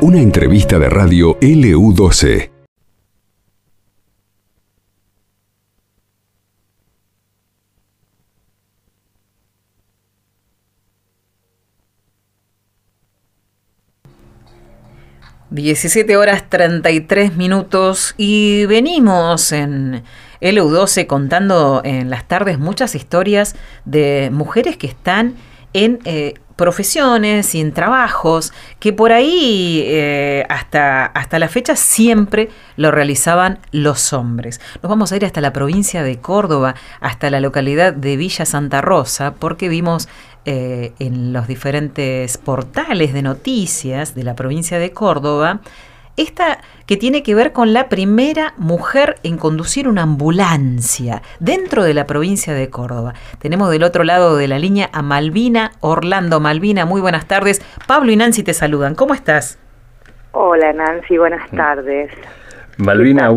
Una entrevista de radio LU12. Diecisiete horas 33 minutos y venimos en LU12 contando en las tardes muchas historias de mujeres que están en eh, profesiones y en trabajos que por ahí eh, hasta, hasta la fecha siempre lo realizaban los hombres. Nos vamos a ir hasta la provincia de Córdoba, hasta la localidad de Villa Santa Rosa, porque vimos eh, en los diferentes portales de noticias de la provincia de Córdoba esta que tiene que ver con la primera mujer en conducir una ambulancia dentro de la provincia de Córdoba. Tenemos del otro lado de la línea a Malvina Orlando. Malvina, muy buenas tardes. Pablo y Nancy te saludan. ¿Cómo estás? Hola Nancy, buenas tardes. Malvina,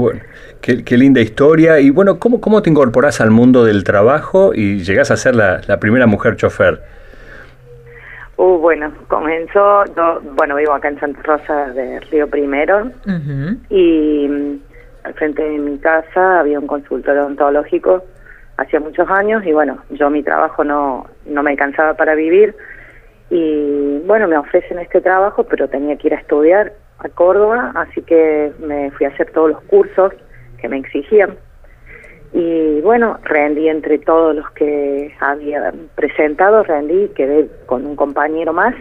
qué, linda historia. Y bueno, ¿cómo, ¿cómo te incorporás al mundo del trabajo y llegás a ser la, la primera mujer chofer? Uh, bueno, comenzó, bueno, vivo acá en Santa Rosa de Río Primero. Y mm, al frente de mi casa había un consultorio odontológico hacía muchos años y bueno, yo mi trabajo no, no me alcanzaba para vivir. Y bueno, me ofrecen este trabajo, pero tenía que ir a estudiar a Córdoba, así que me fui a hacer todos los cursos que me exigían y bueno, rendí entre todos los que había presentado, rendí, quedé con un compañero más,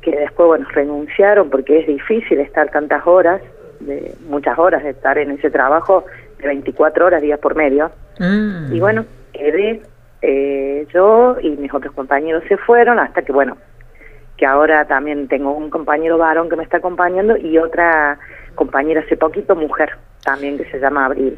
que después, bueno, renunciaron porque es difícil estar tantas horas, de muchas horas de estar en ese trabajo, de 24 horas días por medio. Mm. Y bueno, quedé eh, yo y mis otros compañeros se fueron hasta que, bueno, que ahora también tengo un compañero varón que me está acompañando y otra compañera hace poquito, mujer, también que se llama Abril.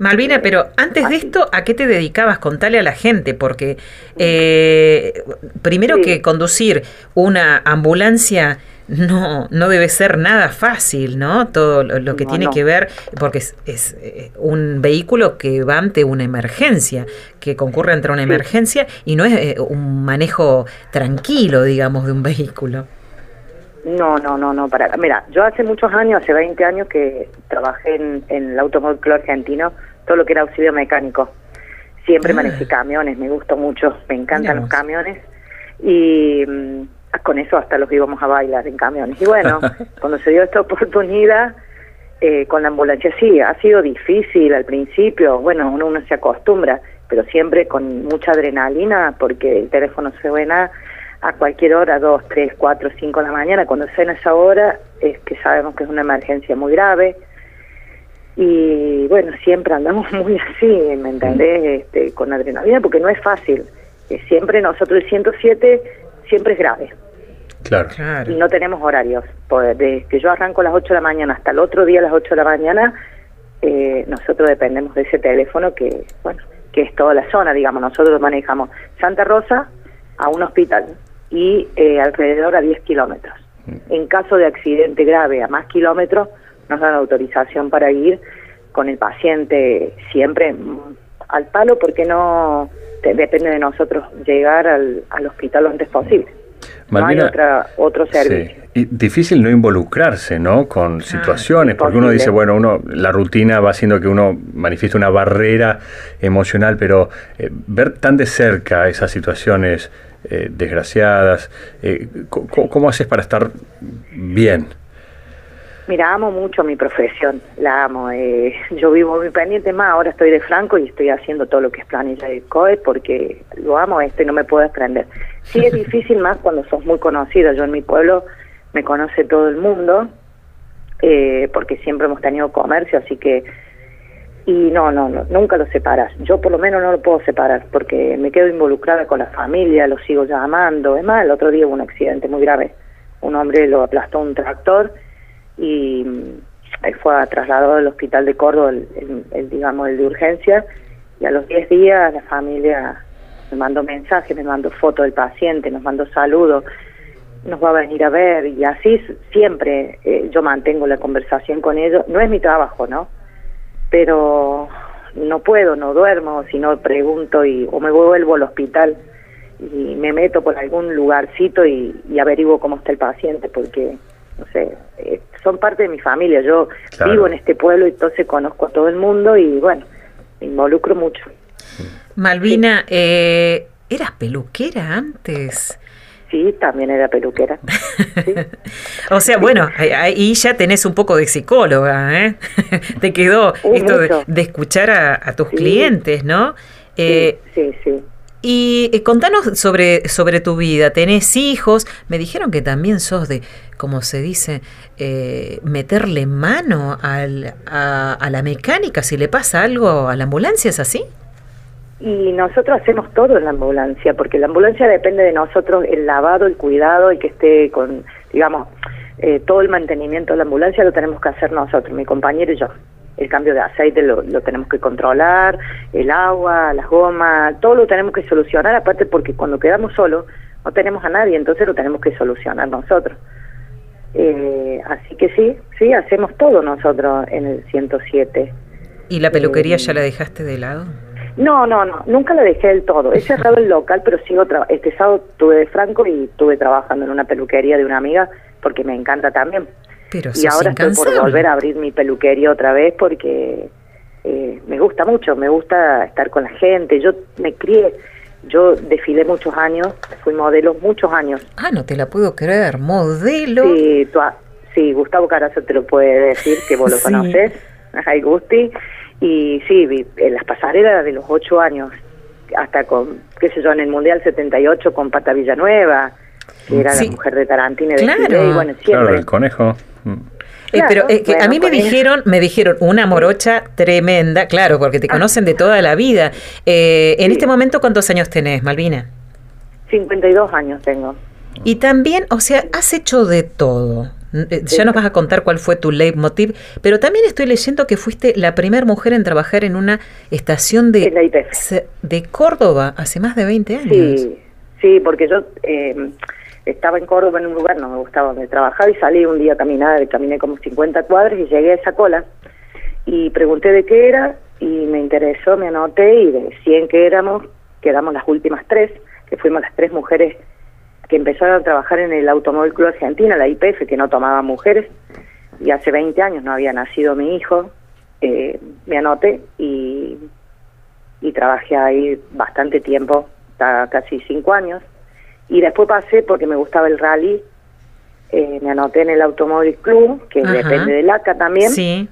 Malvina, pero antes de esto, ¿a qué te dedicabas? Contale a la gente, porque eh, primero que conducir una ambulancia no, no debe ser nada fácil, ¿no? Todo lo, que tiene que ver, porque es, es, eh, un vehículo que va ante una emergencia, que concurre ante una emergencia y no es eh, un manejo tranquilo, digamos, de un vehículo. No, no, no, no, para. Mira, yo hace muchos años, hace 20 años que trabajé en, en el Automóvil Club Argentino todo lo que era auxilio mecánico. Siempre ah. manejé camiones, me gustó mucho, me encantan los camiones y mm, con eso hasta los íbamos a bailar en camiones. Y bueno, cuando se dio esta oportunidad eh, con la ambulancia, sí, ha sido difícil al principio, bueno, uno, uno se acostumbra, pero siempre con mucha adrenalina porque el teléfono se suena a cualquier hora, 2, 3, 4, 5 de la mañana, cuando suena esa hora es que sabemos que es una emergencia muy grave, y bueno, siempre andamos muy así, ¿me entendés? Este, con adrenalina, porque no es fácil. siempre nosotros el 107 siempre es grave. Claro. Y no tenemos horarios. Pues, desde que yo arranco a las 8 de la mañana hasta el otro día a las 8 de la mañana, eh, nosotros dependemos de ese teléfono que, bueno, que es toda la zona, digamos. Nosotros manejamos Santa Rosa a un hospital y eh, alrededor a 10 kilómetros. En caso de accidente grave a más kilómetros, nos dan autorización para ir con el paciente siempre al palo porque no depende de nosotros llegar al, hospital lo antes posible. no hay otra, otro servicio. Y difícil no involucrarse, ¿no? Con ah, situaciones, porque uno dice, bueno, uno la rutina va haciendo que uno manifieste una barrera emocional, pero eh, ver tan de cerca esas situaciones eh, desgraciadas, eh, ¿cómo haces para estar bien? Mira, amo mucho mi profesión, la amo. Eh, yo vivo muy pendiente más, ahora estoy de Franco y estoy haciendo todo lo que es planilla de COE porque lo amo esto y no me puedo desprender. Sí es difícil más cuando sos muy conocida. Yo en mi pueblo me conoce todo el mundo eh, porque siempre hemos tenido comercio, así que... Y no, no, no, nunca lo separas. Yo por lo menos no lo puedo separar porque me quedo involucrada con la familia, lo sigo llamando. Es más, el otro día hubo un accidente muy grave. Un hombre lo aplastó un tractor y él fue trasladado al hospital de Córdoba, el, digamos, el de urgencia, y a los 10 días la familia me mandó mensajes, me mandó fotos del paciente, nos mandó saludos, nos va a venir a ver, y así siempre eh, yo mantengo la conversación con ellos. No es mi trabajo, ¿no? Pero no puedo, no duermo, si no pregunto y, o me vuelvo al hospital y me meto por algún lugarcito y, y averiguo cómo está el paciente porque no sé, eh, son parte de mi familia. Yo vivo en este pueblo y entonces conozco a todo el mundo y bueno, me involucro mucho. Malvina, eh, ¿eras peluquera antes? Sí, también era peluquera. o sea, bueno, ahí ya tenés un poco de psicóloga, ¿eh? Te quedó esto de, escuchar a, tus clientes, ¿no? sí, sí. sí. Y eh, contanos sobre, sobre tu vida. ¿Tenés hijos? Me dijeron que también sos de, como se dice, eh, meterle mano al, a, la mecánica si le pasa algo a la ambulancia, ¿es así? Y nosotros hacemos todo en la ambulancia, porque la ambulancia depende de nosotros, el lavado, el cuidado, el que esté con, digamos, eh, todo el mantenimiento de la ambulancia lo tenemos que hacer nosotros, mi compañero y yo el cambio de aceite lo, tenemos que controlar, el agua, las gomas, todo lo tenemos que solucionar, aparte porque cuando quedamos solos no tenemos a nadie, entonces lo tenemos que solucionar nosotros. Eh, así que sí, sí, hacemos todo nosotros en el 107. ¿Y la peluquería eh, ya la dejaste de lado? No, no, no, nunca la dejé del todo. He cerrado el local, pero sigo este sábado tuve de Franco y estuve trabajando en una peluquería de una amiga porque me encanta también y ahora estoy por volver a abrir mi peluquería otra vez porque eh, me gusta mucho, me gusta estar con la gente. Yo me crié, yo desfilé muchos años, fui modelo muchos años. Ah, no te la puedo creer, modelo. Sí, sí Gustavo Carazo te lo puede decir, que vos lo conoces, ay Gusti. Y sí, vi en las pasarelas de los ocho años, hasta con, qué sé yo, en el Mundial 78 con Pata Villanueva, que era la mujer de Tarantino. Claro, y bueno, siempre. claro el conejo. Eh, pero eh, a mí me dijeron, me dijeron una morocha tremenda, claro, porque te ah. conocen de toda la vida. Eh, en este momento, ¿cuántos años tenés, Malvina? 52 años tengo. Y también, o sea, has hecho de todo. Ya nos vas a contar cuál fue tu leitmotiv, pero también estoy leyendo que fuiste la primera mujer en trabajar en una estación de, de Córdoba hace más de 20 años. Sí, sí porque yo estaba en Córdoba en un lugar, no me gustaba donde trabajaba y salí un día a caminar, caminé como 50 cuadras y llegué a esa cola y pregunté de qué era y me interesó, me anoté y de 100 que éramos, quedamos las últimas tres, que fuimos las tres mujeres que empezaron a trabajar en el Automóvil Club Argentina, la IPF, que no tomaba mujeres, y hace 20 años no había nacido mi hijo, eh, me anoté y, y trabajé ahí bastante tiempo, casi cinco años, y después pasé porque me gustaba el rally, eh, me anoté en el Automóvil Club, que depende del ACA también. Sí.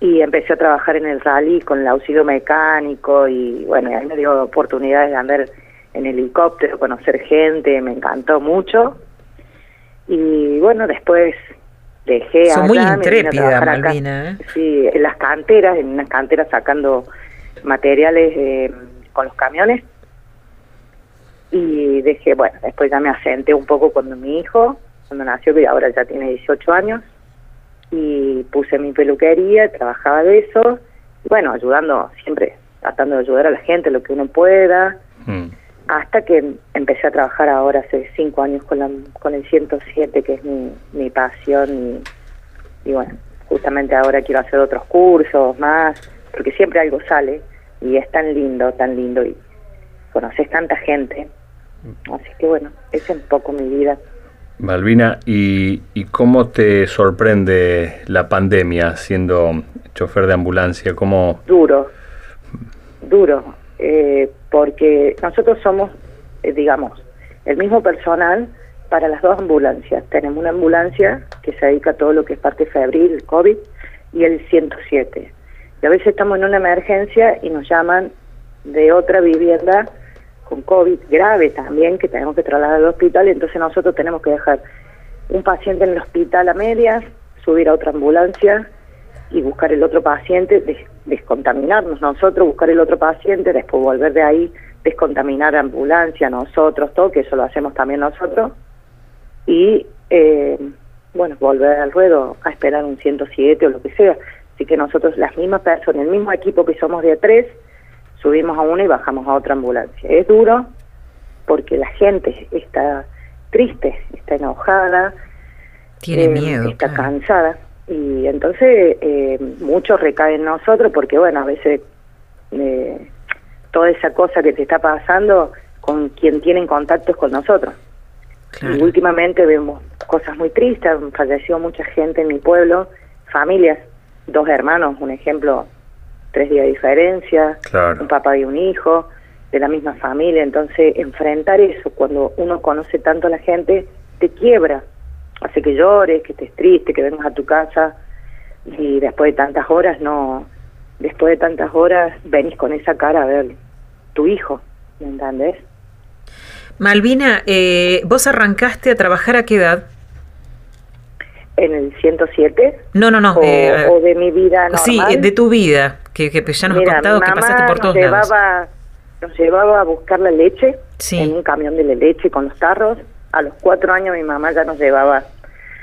Y empecé a trabajar en el rally con el auxilio mecánico y bueno, ahí me dio oportunidades de andar en helicóptero, conocer gente, me encantó mucho. Y bueno, después dejé Son muy intrépida, Malvina. ¿eh? Sí, en las canteras, en unas canteras sacando materiales eh, con los camiones y dije, bueno, después ya me asenté un poco cuando mi hijo, cuando nació, que ahora ya tiene 18 años, y puse mi peluquería, trabajaba de eso, y bueno, ayudando, siempre tratando de ayudar a la gente lo que uno pueda, mm. hasta que empecé a trabajar ahora hace cinco años con, la, con el 107, que es mi, mi pasión, y, y bueno, justamente ahora quiero hacer otros cursos más, porque siempre algo sale, y es tan lindo, tan lindo, y conoces tanta gente Así que bueno, esa es un poco mi vida. Malvina, ¿y, ¿y cómo te sorprende la pandemia siendo chofer de ambulancia? ¿Cómo... Duro, duro, eh, porque nosotros somos, eh, digamos, el mismo personal para las dos ambulancias. Tenemos una ambulancia que se dedica a todo lo que es parte febril, el COVID, y el 107. Y a veces estamos en una emergencia y nos llaman de otra vivienda con COVID grave también, que tenemos que trasladar al hospital, entonces nosotros tenemos que dejar un paciente en el hospital a medias, subir a otra ambulancia y buscar el otro paciente, descontaminarnos nosotros, buscar el otro paciente, después volver de ahí, descontaminar la ambulancia, nosotros, todo, que eso lo hacemos también nosotros, y eh, bueno, volver al ruedo a esperar un 107 o lo que sea. Así que nosotros, las mismas personas, el mismo equipo que somos de tres, subimos a una y bajamos a otra ambulancia. Es duro porque la gente está triste, está enojada, tiene eh, miedo, está cansada y entonces eh, mucho recae en nosotros porque bueno, a veces eh, toda esa cosa que te está pasando con quien tienen contactos con nosotros. Y últimamente vemos cosas muy tristes, falleció mucha gente en mi pueblo, familias, dos hermanos, un ejemplo, tres días de diferencia, un papá y un hijo de la misma familia, entonces enfrentar eso cuando uno conoce tanto a la gente te quiebra, hace que llores, que estés triste, que vengas a tu casa y después de tantas horas no, después de tantas horas venís con esa cara a ver tu hijo, ¿me entendés? Malvina, eh, ¿vos arrancaste a trabajar a qué edad? ¿En el 107? No, no, no. ¿O, eh, de mi vida normal? Sí, de tu vida, que, que ya nos has contado que pasaste por todos llevaba, Nos llevaba a buscar la leche en un camión de la leche con los tarros. A los cuatro años mi mamá ya nos llevaba.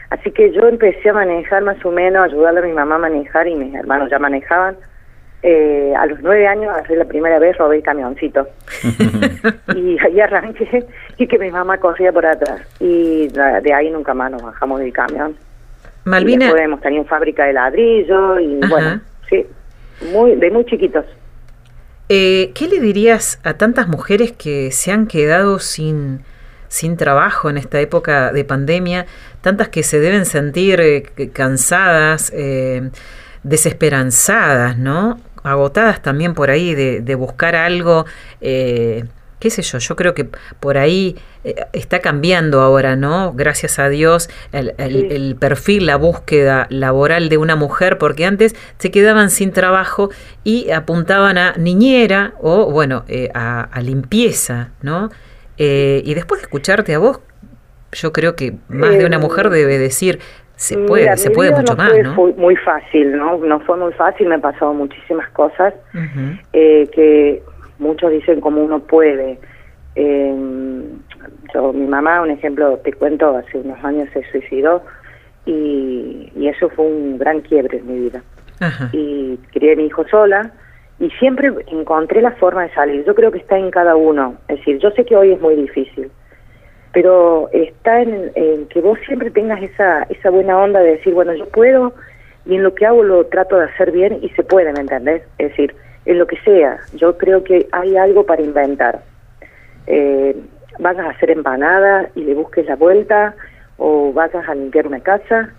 Así que yo empecé a manejar más o menos, ayudarle a mi mamá a manejar y mis hermanos ya manejaban eh, a los nueve años, hace la primera vez, robé el camioncito. y ahí arranqué y que mi mamá corría por atrás. Y de ahí nunca más nos bajamos del camión. Malvina. Y después hemos tenido fábrica de ladrillo y bueno, sí, muy, de muy chiquitos. Eh, ¿Qué le dirías a tantas mujeres que se han quedado sin, sin trabajo en esta época de pandemia? Tantas que se deben sentir eh, cansadas, eh, desesperanzadas, ¿no? agotadas también por ahí de, buscar algo, eh, qué sé yo, yo creo que por ahí eh, está cambiando ahora, ¿no? Gracias a Dios el, perfil, la búsqueda laboral de una mujer, porque antes se quedaban sin trabajo y apuntaban a niñera o, bueno, eh, a, limpieza, ¿no? y después de escucharte a vos, yo creo que más de una mujer debe decir, se puede, se puede mucho no más, fue, ¿no? muy fácil, ¿no? No fue muy fácil, me han pasado muchísimas cosas eh, que muchos dicen como uno puede. Eh, yo, mi mamá, un ejemplo, te cuento, hace unos años se suicidó y, y eso fue un gran quiebre en mi vida. Y crié a mi hijo sola y siempre encontré la forma de salir. Yo creo que está en cada uno. Es decir, yo sé que hoy es muy difícil, pero está en, que vos siempre tengas esa, esa buena onda de decir, bueno, yo puedo y en lo que hago lo trato de hacer bien y se puede, ¿me entendés? Es decir, en lo que sea, yo creo que hay algo para inventar. Eh, vas a hacer empanada y le busques la vuelta, o vas a limpiar una casa,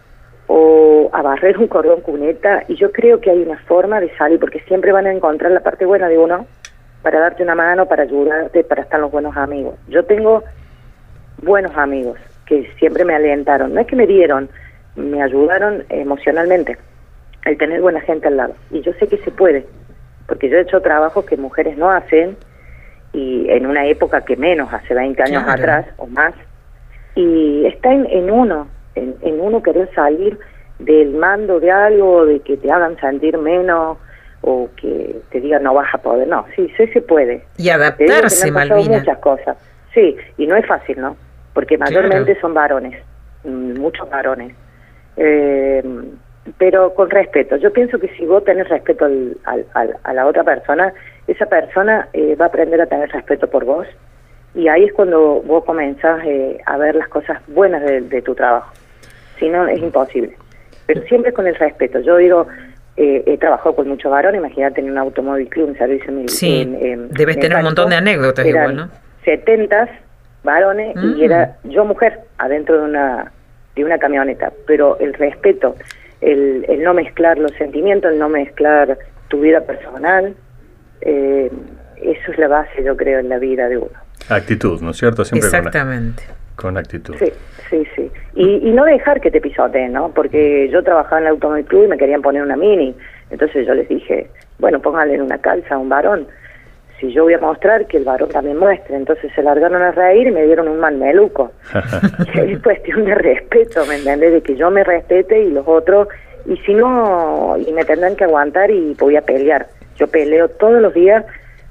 o a barrer un cordón cuneta, y yo creo que hay una forma de salir, porque siempre van a encontrar la parte buena de uno, para darte una mano, para ayudarte, para estar los buenos amigos. Yo tengo buenos amigos que siempre me alentaron. No es que me dieron, me ayudaron emocionalmente el tener buena gente al lado. Y yo sé que se puede, porque yo he hecho trabajos que mujeres no hacen y en una época que menos, hace 20 años atrás o más. Y está en, en uno, en, en, uno querer salir del mando de algo, de que te hagan sentir menos o que te digan no vas a poder. No, sí, sí se puede. Y adaptarse, Malvina. muchas cosas. Sí, y no es fácil, ¿no? porque mayormente son varones, mm, muchos varones. Eh, pero con respeto. Yo pienso que si vos tenés respeto al, a la otra persona, esa persona eh, va a aprender a tener respeto por vos y ahí es cuando vos comenzás eh, a ver las cosas buenas de, tu trabajo. Si no, es imposible. Pero siempre con el respeto. Yo digo, he trabajado con muchos varones, imagínate en un automóvil club, un servicio militar. Sí, debes tener un montón de anécdotas igual, ¿no? 70 varones y mm. era yo mujer adentro de una de una camioneta pero el respeto el, el no mezclar los sentimientos el no mezclar tu vida personal eh, eso es la base yo creo en la vida de uno. Actitud no es cierto siempre exactamente. con, actitud. Sí sí sí. Y, y no dejar que te pisoteen no porque yo trabajaba en el automóvil club y me querían poner una mini. Entonces yo les dije bueno pónganle en una calza a un varón si yo voy a mostrar, que el varón también muestre. Entonces se largaron a reír y me dieron un mameluco. es cuestión de respeto, ¿me entiendes? De que yo me respete y los otros, y si no, y me tendrán que aguantar y voy a pelear. Yo peleo todos los días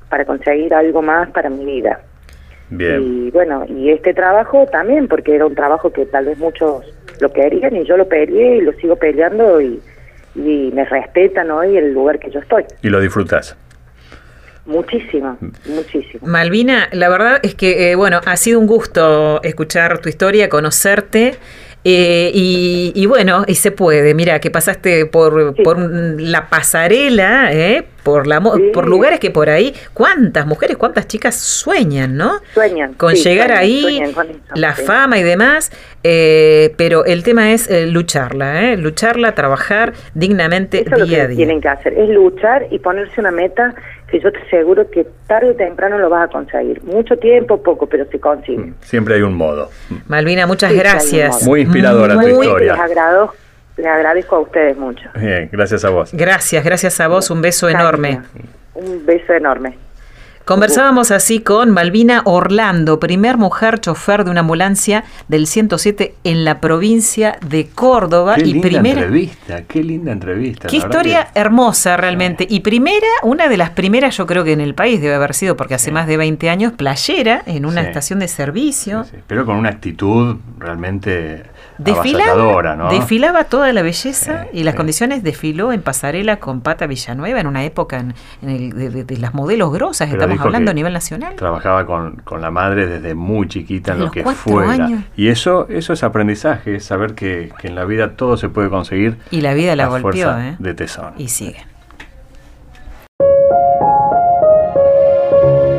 para conseguir algo más para mi vida. Bien. Y bueno, y este trabajo también, porque era un trabajo que tal vez muchos lo querían y yo lo peleé y lo sigo peleando y, y me respetan hoy el lugar que yo estoy. ¿Y lo disfrutas? Muchísimo, muchísimo. Malvina, la verdad es que, eh, bueno, ha sido un gusto escuchar tu historia, conocerte. Eh, y, bueno, y se puede, mira, que pasaste por, por la pasarela, eh, por la por lugares que por ahí, cuántas mujeres, cuántas chicas sueñan, ¿no? Sueñan. Con llegar ahí, la fama y demás, eh, pero el tema es eh, lucharla, ¿eh? lucharla, trabajar dignamente Eso día es lo que a día. Tienen que hacer, es luchar y ponerse una meta que yo te aseguro que tarde o temprano lo vas a conseguir. Mucho tiempo, poco, pero se consigue. Mm, siempre hay un modo. Malvina, muchas gracias. Muy inspiradora tu historia. Les agradezco, les agradezco a ustedes mucho. Bien, gracias a vos. Gracias, gracias a vos. Un beso enorme. Un beso enorme. Conversábamos así con Malvina Orlando, primer mujer chofer de una ambulancia del 107 en la provincia de Córdoba. Qué y linda primera, entrevista, qué linda entrevista. Qué historia hermosa realmente. Y primera, una de las primeras yo creo que en el país debe haber sido, porque hace más de 20 años, playera en una estación de servicio. Pero con una actitud realmente desfilaba, ¿no? Desfilaba toda la belleza y las condiciones, desfiló en pasarela con Pata Villanueva en una época en, el, de, las modelos grosas, estamos hablando a nivel nacional. Trabajaba con, la madre desde muy chiquita en lo que fuera. Y eso, eso es aprendizaje, es saber que, en la vida todo se puede conseguir. Y la vida la golpeó, ¿eh? De tesón. Y sigue.